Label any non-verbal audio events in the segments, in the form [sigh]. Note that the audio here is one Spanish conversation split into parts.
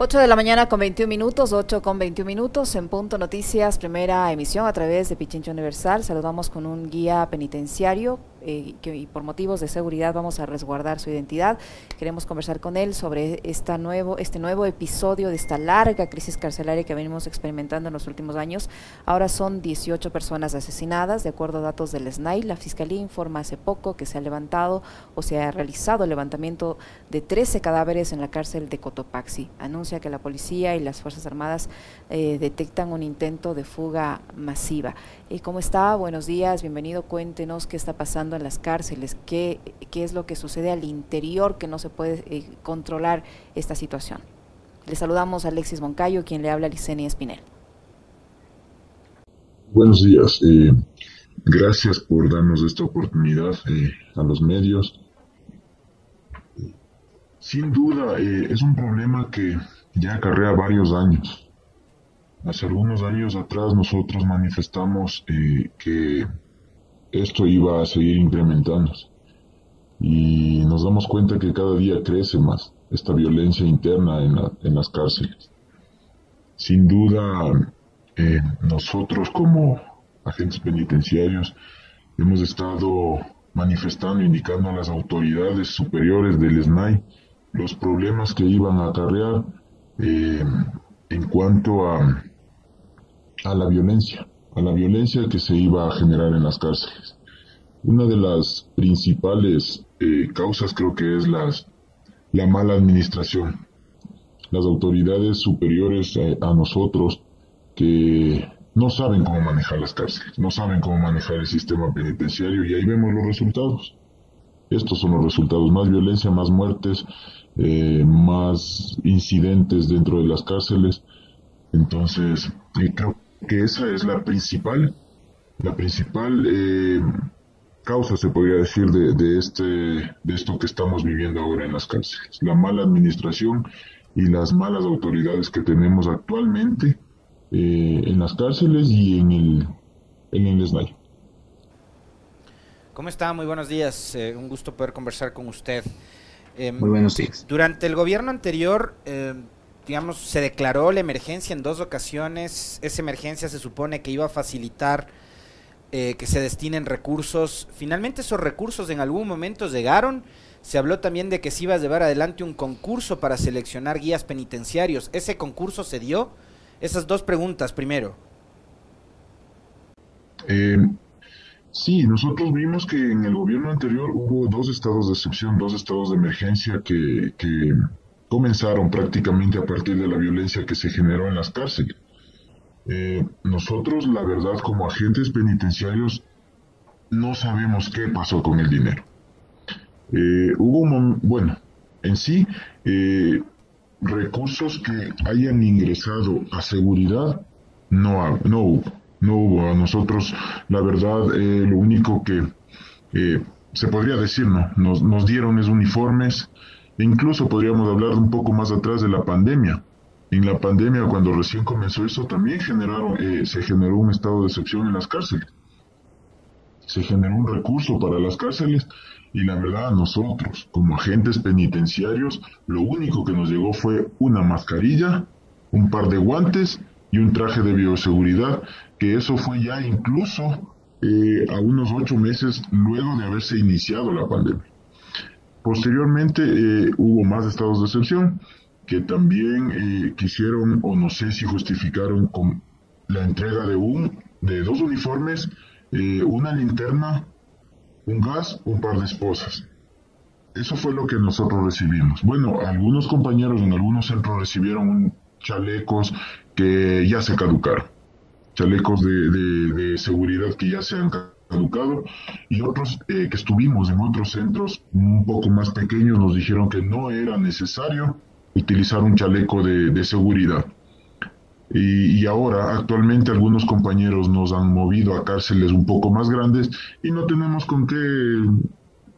8 de la mañana con 21 minutos, 8 con 21 minutos, en Punto Noticias, primera emisión a través de Pichincho Universal. Saludamos con un guía penitenciario eh, y por motivos de seguridad vamos a resguardar su identidad. Queremos conversar con él sobre esta nuevo, este nuevo episodio de esta larga crisis carcelaria que venimos experimentando en los últimos años. Ahora son 18 personas asesinadas, de acuerdo a datos del SNAI. La Fiscalía informa hace poco que se ha levantado o se ha realizado el levantamiento de 13 cadáveres en la cárcel de Cotopaxi. Anuncia que la policía y las Fuerzas Armadas eh, detectan un intento de fuga masiva. ¿Y ¿Cómo está? Buenos días, bienvenido. Cuéntenos qué está pasando en las cárceles, qué, qué es lo que sucede al interior que no se puede eh, controlar esta situación. Le saludamos a Alexis Moncayo, quien le habla a Licenia Espinel. Buenos días. Eh, gracias por darnos esta oportunidad eh, a los medios. Sin duda, es un problema que ya acarrea varios años. Hace algunos años atrás nosotros manifestamos que esto iba a seguir incrementándose y nos damos cuenta que cada día crece más esta violencia interna en, la, en las cárceles. Sin duda, eh, nosotros como agentes penitenciarios hemos estado manifestando, indicando a las autoridades superiores del SNAI los problemas que iban a acarrear eh, en cuanto a, a la violencia, a la violencia que se iba a generar en las cárceles. Una de las principales eh, causas creo que es las, la mala administración. Las autoridades superiores a, a nosotros que no saben cómo manejar las cárceles, no saben cómo manejar el sistema penitenciario y ahí vemos los resultados. Estos son los resultados, más violencia, más muertes, eh, más incidentes dentro de las cárceles. Entonces, eh, creo que esa es la principal, la principal eh, causa, se podría decir, de, de, este, de esto que estamos viviendo ahora en las cárceles. La mala administración y las malas autoridades que tenemos actualmente eh, en las cárceles y en el, en el SNAI. ¿Cómo está? Muy buenos días. Eh, un gusto poder conversar con usted. Eh, Muy buenos días. Durante el gobierno anterior, eh, digamos, se declaró la emergencia en dos ocasiones. Esa emergencia se supone que iba a facilitar eh, que se destinen recursos. Finalmente esos recursos en algún momento llegaron. Se habló también de que se iba a llevar adelante un concurso para seleccionar guías penitenciarios. ¿Ese concurso se dio? Esas dos preguntas primero. Eh, sí, nosotros vimos que en el gobierno anterior hubo dos estados de excepción, dos estados de emergencia que, que comenzaron prácticamente a partir de la violencia que se generó en las cárceles. Eh, nosotros, la verdad, como agentes penitenciarios, no sabemos qué pasó con el dinero. Eh, hubo un, bueno, en sí, eh, recursos que hayan ingresado a seguridad, no, no hubo. No hubo. A nosotros, la verdad, lo único que se podría decir, no, nos, nos dieron es uniformes. E incluso podríamos hablar un poco más atrás de la pandemia. En la pandemia, cuando recién comenzó eso, también eh, se generó un estado de excepción en las cárceles. Se generó un recurso para las cárceles y la verdad nosotros, como agentes penitenciarios, lo único que nos llegó fue una mascarilla, un par de guantes y un traje de bioseguridad, que eso fue ya incluso eh, a unos ocho meses luego de haberse iniciado la pandemia. Posteriormente eh, hubo más estados de excepción que también eh, quisieron o no sé si justificaron con la entrega de un de dos uniformes, una linterna un gas, un par de esposas. Eso fue lo que nosotros recibimos. Bueno, algunos compañeros en algunos centros recibieron chalecos que ya se caducaron, chalecos de, de, de seguridad que ya se han caducado y otros eh, que estuvimos en otros centros un poco más pequeños nos dijeron que no era necesario utilizar un chaleco de, de seguridad. Y, y, ahora, actualmente, algunos compañeros nos han movido a cárceles un poco más grandes y no tenemos con qué,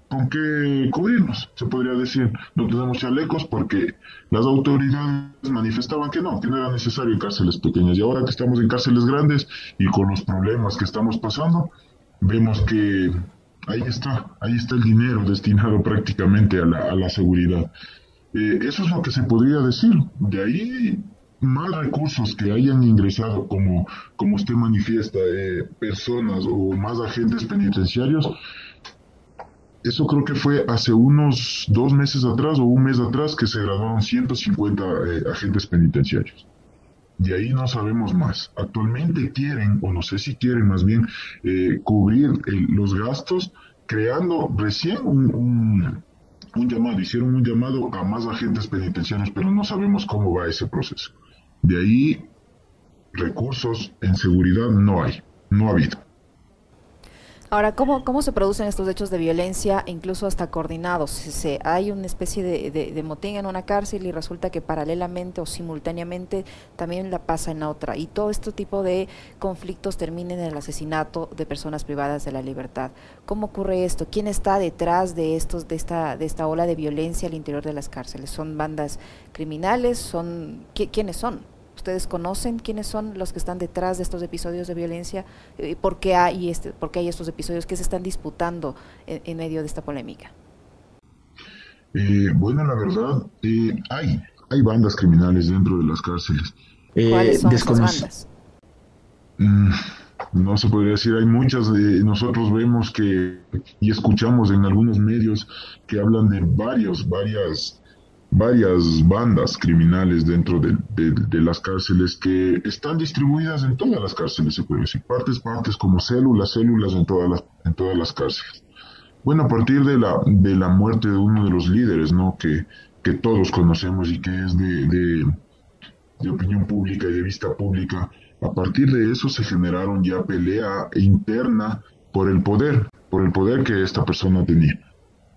con qué cubrirnos, se podría decir. No tenemos chalecos porque las autoridades manifestaban que no, que no era necesario en cárceles pequeñas. Y ahora que estamos en cárceles grandes y con los problemas que estamos pasando, vemos que ahí está, ahí está el dinero destinado prácticamente a la, a la seguridad. Eh, eso es lo que se podría decir. De ahí, más recursos que hayan ingresado, como, como usted manifiesta, eh, personas o más agentes penitenciarios, eso creo que fue hace unos dos meses atrás o un mes atrás que se graduaron 150 eh, agentes penitenciarios. De ahí no sabemos más. Actualmente quieren, o no sé si quieren más bien, cubrir los gastos creando recién un, un llamado, hicieron un llamado a más agentes penitenciarios, pero no sabemos cómo va ese proceso. De ahí, recursos en seguridad no hay, no ha habido. Ahora, ¿cómo, ¿cómo se producen estos hechos de violencia, incluso hasta coordinados? Se, hay una especie de, de, motín en una cárcel y resulta que paralelamente o simultáneamente también la pasa en otra. Y todo este tipo de conflictos termina en el asesinato de personas privadas de la libertad. ¿Cómo ocurre esto? ¿Quién está detrás de, estos, de, esta, de esta ola de violencia al interior de las cárceles? ¿Son bandas criminales? ¿Son ¿Quiénes son? ¿Ustedes conocen quiénes son los que están detrás de estos episodios de violencia? Eh, ¿Por qué hay, este, por qué hay estos episodios? ¿Qué se están disputando en, medio de esta polémica? Eh, bueno, la verdad, eh, hay, hay bandas criminales dentro de las cárceles. ¿Cuáles son esas bandas? Mm, no se podría decir, hay muchas, nosotros vemos que y escuchamos en algunos medios que hablan de varios, varias varias bandas criminales dentro de, las cárceles que están distribuidas en todas las cárceles, se puede decir, partes, partes, como células, células en todas las, en todas las cárceles. Bueno, a partir de la, de la muerte de uno de los líderes, ¿no? Que, que todos conocemos y que es de, de, opinión pública y de vista pública, a partir de eso se generaron ya pelea interna por el poder, por el poder que esta persona tenía.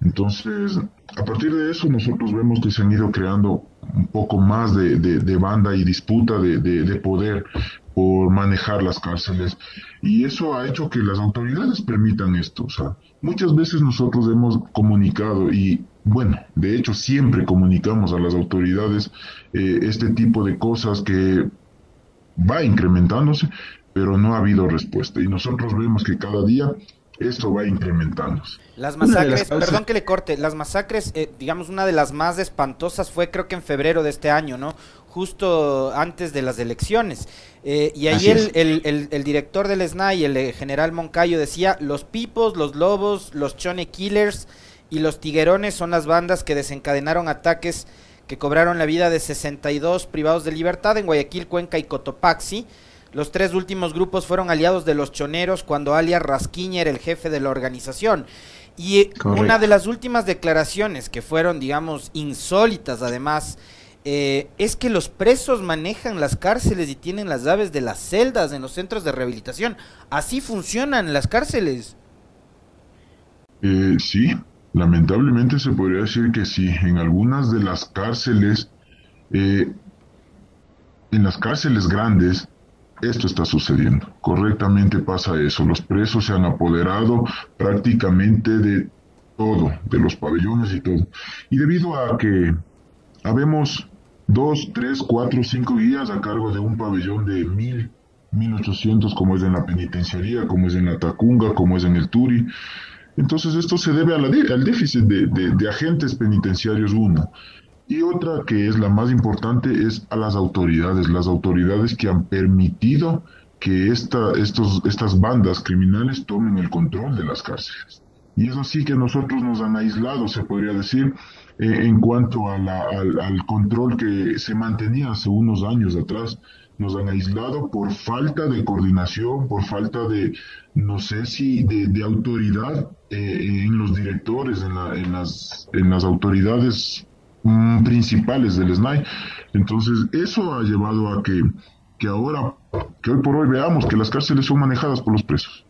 Entonces, a partir de eso nosotros vemos que se han ido creando un poco más de, banda y disputa de, poder por manejar las cárceles y eso ha hecho que las autoridades permitan esto. O sea, muchas veces nosotros hemos comunicado y bueno, de hecho siempre comunicamos a las autoridades eh, este tipo de cosas que va incrementándose, pero no ha habido respuesta y nosotros vemos que cada día esto va incrementándose. Las masacres, perdón que le corte, las masacres, eh, digamos, una de las más espantosas fue creo que en febrero de este año, ¿no? Justo antes de las elecciones. Eh, y ahí el, el, director del SNAI, el eh, general Moncayo, decía, los pipos, los lobos, los chone killers y los tiguerones son las bandas que desencadenaron ataques que cobraron la vida de 62 privados de libertad en Guayaquil, Cuenca y Cotopaxi los tres últimos grupos fueron aliados de los choneros cuando alias Rasquiña era el jefe de la organización. Y eh, una de las últimas declaraciones que fueron, digamos, insólitas además, eh, es que los presos manejan las cárceles y tienen las llaves de las celdas en los centros de rehabilitación. Así funcionan las cárceles. Eh, sí, lamentablemente se podría decir que sí. En algunas de las cárceles, en las cárceles grandes, esto está sucediendo. Correctamente pasa eso. Los presos se han apoderado prácticamente de todo, de los pabellones y todo. Y debido a que habemos dos, tres, cuatro, cinco guías a cargo de un pabellón de mil, mil ochocientos, como es en la penitenciaría, como es en la Tacunga, como es en el Turi. Entonces esto se debe al déficit de, de agentes penitenciarios, uno. Y otra que es la más importante es a las autoridades, las autoridades que han permitido que esta, estos, estas bandas criminales tomen el control de las cárceles. Y es así que nosotros nos han aislado, se podría decir, eh, en cuanto a al, al, control que se mantenía hace unos años atrás. Nos han aislado por falta de coordinación, por falta de, no sé si, de, de autoridad eh, en los directores, en, la, en, las, en las autoridades Mm, principales del SNAI. Entonces, eso ha llevado a que, que ahora, que hoy por hoy veamos que las cárceles son manejadas por los presos.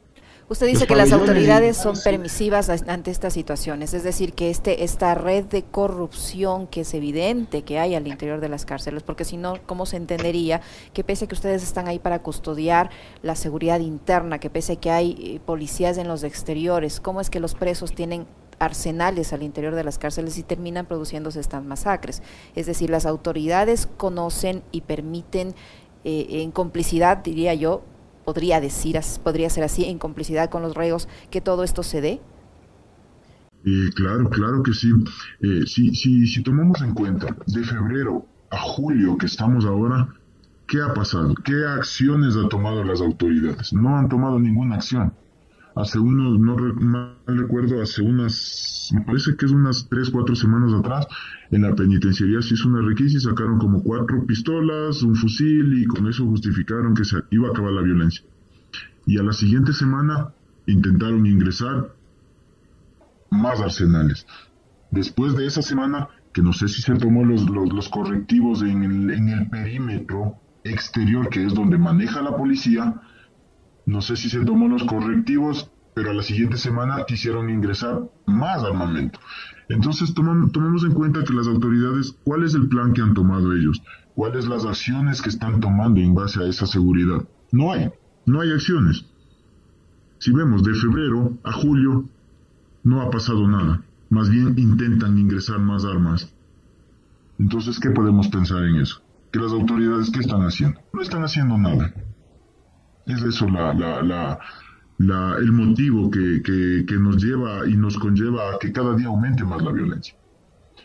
Usted dice que las autoridades son permisivas ante estas situaciones, es decir, que este esta red de corrupción que es evidente que hay al interior de las cárceles, porque si no, ¿cómo se entendería que pese a que ustedes están ahí para custodiar la seguridad interna, que pese a que hay eh, policías en los exteriores, cómo es que los presos tienen arsenales al interior de las cárceles y terminan produciéndose estas masacres. Es decir, las autoridades conocen y permiten eh, en complicidad, diría yo, podría decir, podría ser así, en complicidad con los reos, que todo esto se dé. Eh, claro, claro que sí. Eh, si, si, si tomamos en cuenta de febrero a julio que estamos ahora, ¿qué ha pasado? ¿Qué acciones han tomado las autoridades? No han tomado ninguna acción. Hace unos, no mal recuerdo, hace unas, me parece que es unas tres, cuatro semanas atrás, en la penitenciaría se hizo una requisa y sacaron como cuatro pistolas, un fusil y con eso justificaron que se iba a acabar la violencia. Y a la siguiente semana intentaron ingresar más arsenales. Después de esa semana, que no sé si se tomó los, los, correctivos en el, en el perímetro exterior, que es donde maneja la policía, no sé si se tomó los correctivos, pero a la siguiente semana quisieron ingresar más armamento. Entonces tomamos en cuenta que las autoridades, ¿cuál es el plan que han tomado ellos? ¿Cuáles las acciones que están tomando en base a esa seguridad? No hay, no hay acciones. Si vemos de febrero a julio, no ha pasado nada. Más bien intentan ingresar más armas. Entonces, ¿qué podemos pensar en eso? Que las autoridades, ¿qué están haciendo? No están haciendo nada. Es eso la, la, la, el motivo que, nos lleva y nos conlleva a que cada día aumente más la violencia.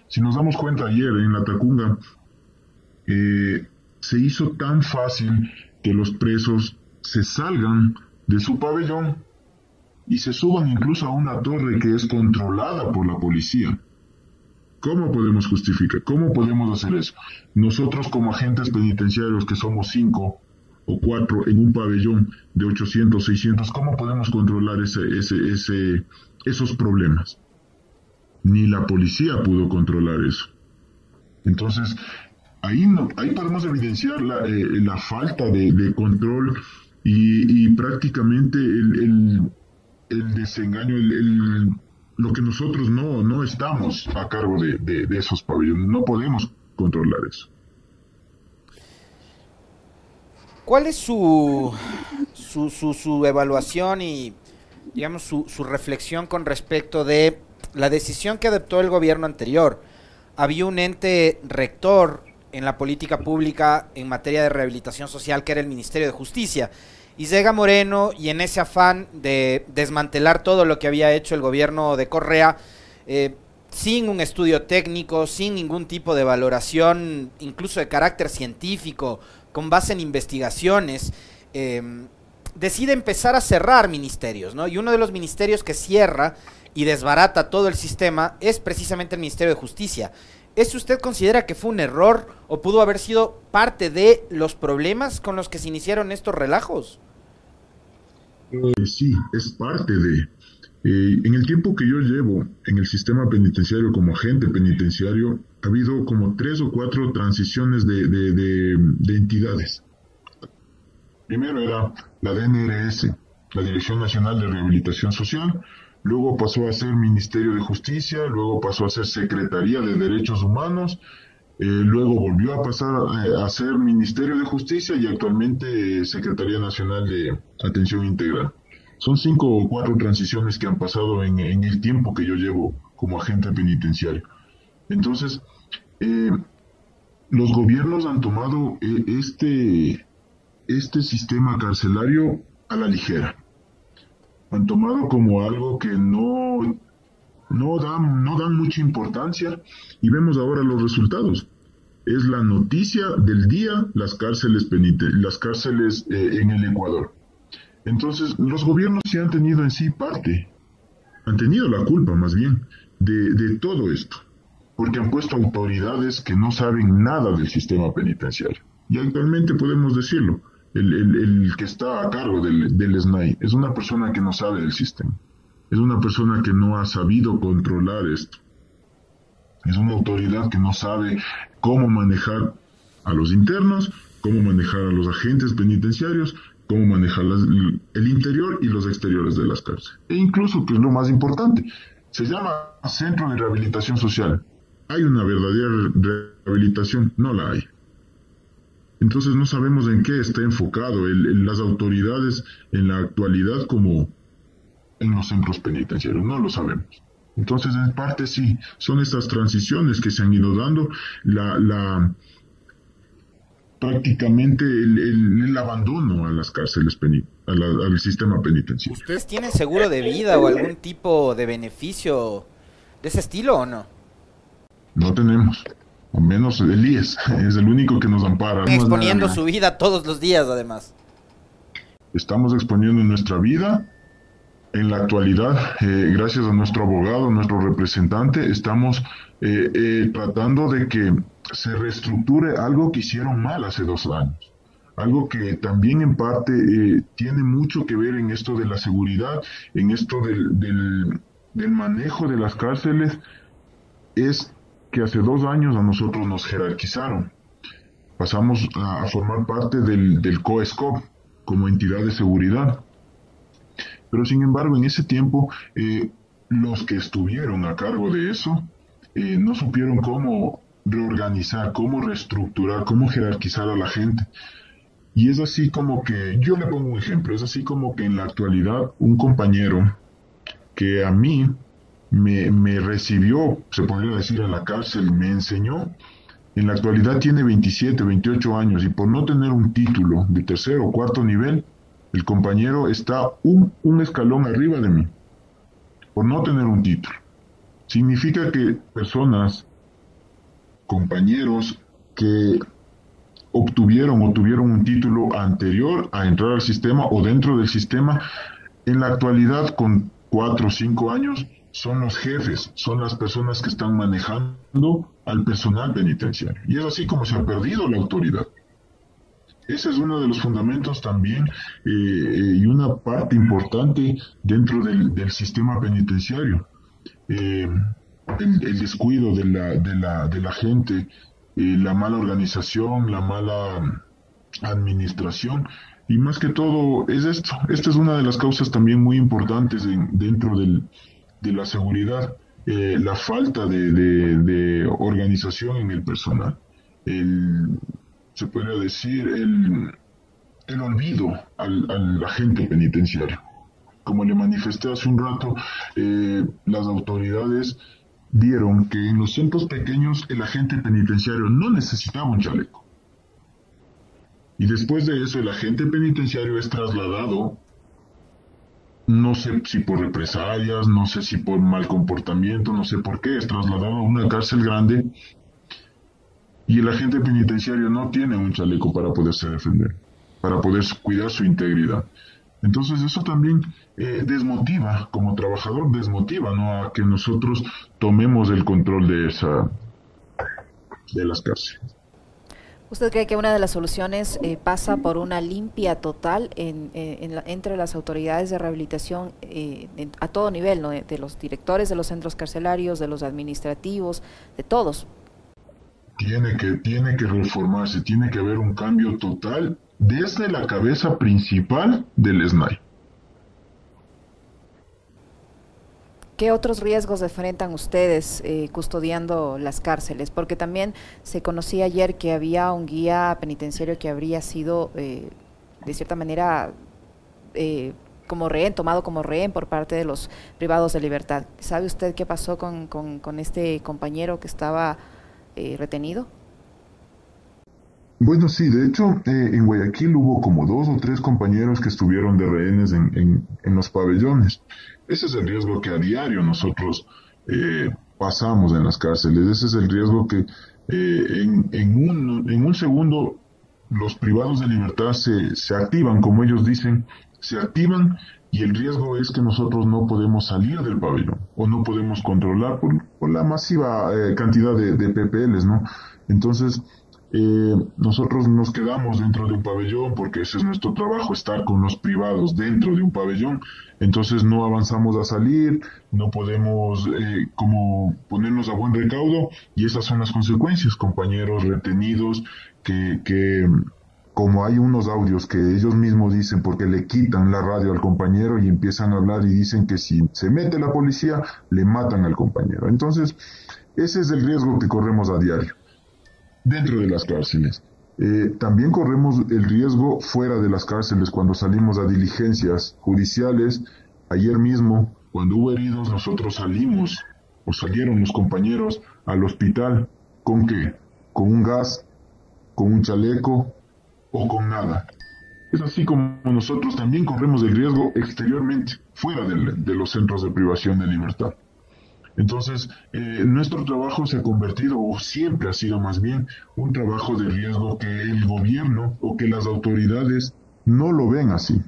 Si nos damos cuenta ayer en la Tacunga, eh, se hizo tan fácil que los presos se salgan de su pabellón y se suban incluso a una torre que es controlada por la policía. ¿Cómo podemos justificar? ¿Cómo podemos hacer eso? Nosotros como agentes penitenciarios que somos cinco o cuatro en un pabellón de 800, 600, ¿cómo podemos controlar ese, ese, ese, esos problemas? Ni la policía pudo controlar eso. Entonces, ahí, no, ahí podemos evidenciar la, eh, la falta de, control y, prácticamente el, el desengaño, el, lo que nosotros no, no estamos a cargo de, de, esos pabellones, no podemos controlar eso. ¿Cuál es su, su, su, evaluación y, digamos, su, reflexión con respecto de la decisión que adoptó el gobierno anterior? Había un ente rector en la política pública en materia de rehabilitación social que era el Ministerio de Justicia y llega Moreno y en ese afán de desmantelar todo lo que había hecho el gobierno de Correa, eh, sin un estudio técnico, sin ningún tipo de valoración, incluso de carácter científico, con base en investigaciones, eh, decide empezar a cerrar ministerios, ¿no? Y uno de los ministerios que cierra y desbarata todo el sistema es precisamente el Ministerio de Justicia. ¿Eso usted considera que fue un error o pudo haber sido parte de los problemas con los que se iniciaron estos relajos? Eh, sí, es parte de... Eh, en el tiempo que yo llevo en el sistema penitenciario como agente penitenciario, ha habido como tres o cuatro transiciones de, de, entidades. Primero era la DNRS, la Dirección Nacional de Rehabilitación Social, luego pasó a ser Ministerio de Justicia, luego pasó a ser Secretaría de Derechos Humanos, eh, luego volvió a pasar a, ser Ministerio de Justicia y actualmente Secretaría Nacional de Atención Integral. Son cinco o cuatro transiciones que han pasado en, el tiempo que yo llevo como agente penitenciario. Entonces, eh, los gobiernos han tomado eh, este, este sistema carcelario a la ligera. Han tomado como algo que no no dan, no dan mucha importancia y vemos ahora los resultados. Es la noticia del día las cárceles, penite las cárceles eh, en el Ecuador. Entonces, los gobiernos sí han tenido en sí parte, han tenido la culpa más bien de, de todo esto, porque han puesto autoridades que no saben nada del sistema penitenciario. Y actualmente podemos decirlo, el, el, el que está a cargo del, del SNAI es una persona que no sabe del sistema es una persona que no ha sabido controlar esto. Es una autoridad que no sabe cómo manejar a los internos, cómo manejar a los agentes penitenciarios, cómo manejar el interior y los exteriores de las cárceles. E incluso, que es lo más importante, se llama Centro de Rehabilitación Social. ¿Hay una verdadera rehabilitación? No la hay. Entonces no sabemos en qué está enfocado las autoridades en la actualidad como en los centros penitenciarios, no lo sabemos. Entonces, en parte sí, son estas transiciones que se han ido dando, la, la prácticamente el, abandono a las cárceles al sistema penitenciario. ¿Ustedes tienen seguro de vida o algún tipo de beneficio de ese estilo o no? No tenemos. O menos el IES, [laughs] es el único que nos ampara. Exponiendo su vida todos los días, además. Estamos exponiendo nuestra vida. En la actualidad, eh, gracias a nuestro abogado, nuestro representante, estamos eh, eh, tratando de que se reestructure algo que hicieron mal hace dos años. Algo que también en parte tiene mucho que ver en esto de la seguridad, en esto del, del manejo de las cárceles, es que hace dos años a nosotros nos jerarquizaron. Pasamos a, formar parte del, del COESCOP como entidad de seguridad. Pero sin embargo, en ese tiempo, eh, los que estuvieron a cargo de eso eh, no supieron cómo reorganizar, cómo reestructurar, cómo jerarquizar a la gente. Y es así como que, yo le pongo un ejemplo, es así como que en la actualidad un compañero que a mí me, recibió, se podría decir, a la cárcel, me enseñó. En la actualidad tiene 27, 28 años y por no tener un título de tercero o cuarto nivel, el compañero está un escalón arriba de mí, por no tener un título. Significa que personas, compañeros que obtuvieron o tuvieron un título anterior a entrar al sistema o dentro del sistema, en la actualidad con cuatro o cinco años son los jefes, son las personas que están manejando al personal penitenciario. Y es así como se ha perdido la autoridad. Ese es uno de los fundamentos también eh, eh, y una parte importante dentro del, sistema penitenciario. Eh, el, descuido de la, de la, de la gente, la mala organización, la mala administración y más que todo es esto. Esta es una de las causas también muy importantes dentro del, de la seguridad, eh, la falta de, organización en el personal, el, se podría decir el, el olvido al, al, agente penitenciario. Como le manifesté hace un rato, eh, las autoridades vieron que en los centros pequeños el agente penitenciario no necesitaba un chaleco. Y después de eso el agente penitenciario es trasladado no sé si por represalias, no sé si por mal comportamiento, no sé por qué, es trasladado a una cárcel grande y el agente penitenciario no tiene un chaleco para poderse defender, para poder cuidar su integridad. Entonces eso también eh, desmotiva, como trabajador, desmotiva ¿no? a que nosotros tomemos el control de esa de las cárceles. ¿Usted cree que una de las soluciones eh, pasa por una limpia total en, eh, entre las autoridades de rehabilitación eh, a todo nivel, ¿no? de, los directores de los centros carcelarios, de los administrativos, de todos? Tiene que, tiene que reformarse, tiene que haber un cambio total desde la cabeza principal del SNAI. ¿Qué otros riesgos enfrentan ustedes eh, custodiando las cárceles? Porque también se conocía ayer que había un guía penitenciario que habría sido, eh, de cierta manera, eh, como rehén, tomado como rehén por parte de los privados de libertad. ¿Sabe usted qué pasó con, con, este compañero que estaba retenido? Bueno, sí, de hecho, en Guayaquil hubo como dos o tres compañeros que estuvieron de rehenes en, en, los pabellones. Ese es el riesgo que a diario nosotros eh, pasamos en las cárceles. Ese es el riesgo que eh, en, en, un, en un segundo los privados de libertad se, se activan, como ellos dicen, se activan y el riesgo es que nosotros no podemos salir del pabellón o no podemos controlar por, por la masiva eh, cantidad de, de, PPLs, ¿no? Entonces, eh, nosotros nos quedamos dentro de un pabellón porque ese es nuestro trabajo, estar con los privados dentro de un pabellón. Entonces no avanzamos a salir, no podemos eh, como ponernos a buen recaudo y esas son las consecuencias, compañeros retenidos que, que como hay unos audios que ellos mismos dicen porque le quitan la radio al compañero y empiezan a hablar y dicen que si se mete la policía le matan al compañero. Entonces ese es el riesgo que corremos a diario dentro de las cárceles. Eh, también corremos el riesgo fuera de las cárceles cuando salimos a diligencias judiciales. Ayer mismo, cuando hubo heridos, nosotros salimos o salieron los compañeros al hospital. ¿Con qué? Con un gas, con un chaleco o con nada. Es así como nosotros también corremos el riesgo exteriormente, fuera de, de los centros de privación de libertad. Entonces, eh, nuestro trabajo se ha convertido, o siempre ha sido más bien, un trabajo de riesgo que el gobierno o que las autoridades no lo ven así,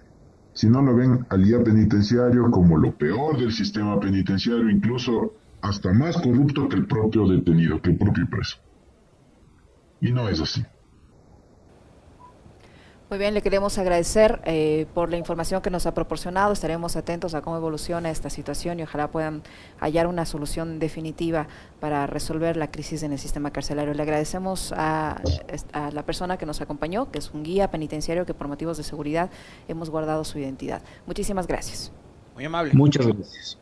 sino lo ven al guía penitenciario como lo peor del sistema penitenciario, incluso hasta más corrupto que el propio detenido, que el propio preso. Y no es así. Muy bien, le queremos agradecer eh, por la información que nos ha proporcionado. Estaremos atentos a cómo evoluciona esta situación y ojalá puedan hallar una solución definitiva para resolver la crisis en el sistema carcelario. Le agradecemos a, a la persona que nos acompañó, que es un guía penitenciario que por motivos de seguridad hemos guardado su identidad. Muchísimas gracias. Muy amable. Muchas gracias.